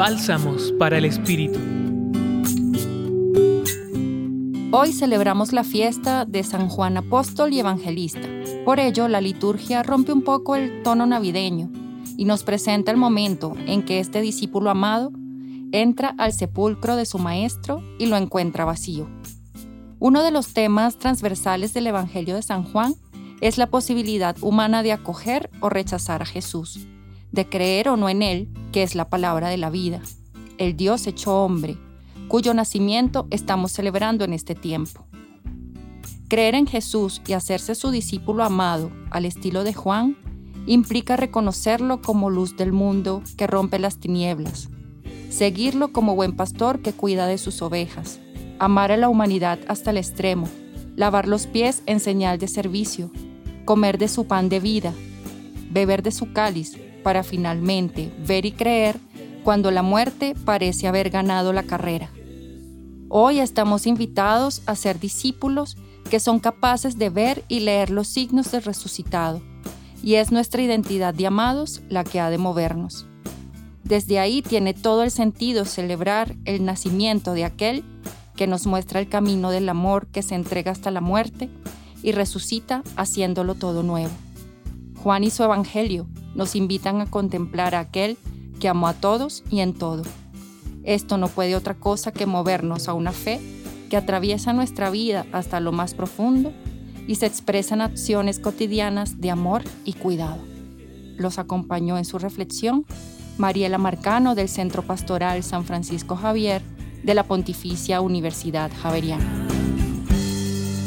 Bálsamos para el Espíritu. Hoy celebramos la fiesta de San Juan Apóstol y Evangelista. Por ello, la liturgia rompe un poco el tono navideño y nos presenta el momento en que este discípulo amado entra al sepulcro de su maestro y lo encuentra vacío. Uno de los temas transversales del Evangelio de San Juan es la posibilidad humana de acoger o rechazar a Jesús, de creer o no en Él, que es la palabra de la vida, el Dios hecho hombre, cuyo nacimiento estamos celebrando en este tiempo. Creer en Jesús y hacerse su discípulo amado al estilo de Juan implica reconocerlo como luz del mundo que rompe las tinieblas, seguirlo como buen pastor que cuida de sus ovejas, amar a la humanidad hasta el extremo, lavar los pies en señal de servicio, comer de su pan de vida, beber de su cáliz, para finalmente ver y creer cuando la muerte parece haber ganado la carrera. Hoy estamos invitados a ser discípulos que son capaces de ver y leer los signos del resucitado, y es nuestra identidad de amados la que ha de movernos. Desde ahí tiene todo el sentido celebrar el nacimiento de aquel que nos muestra el camino del amor que se entrega hasta la muerte y resucita haciéndolo todo nuevo. Juan y su Evangelio nos invitan a contemplar a aquel que amó a todos y en todo. Esto no puede otra cosa que movernos a una fe que atraviesa nuestra vida hasta lo más profundo y se expresa en acciones cotidianas de amor y cuidado. Los acompañó en su reflexión Mariela Marcano del Centro Pastoral San Francisco Javier de la Pontificia Universidad Javeriana.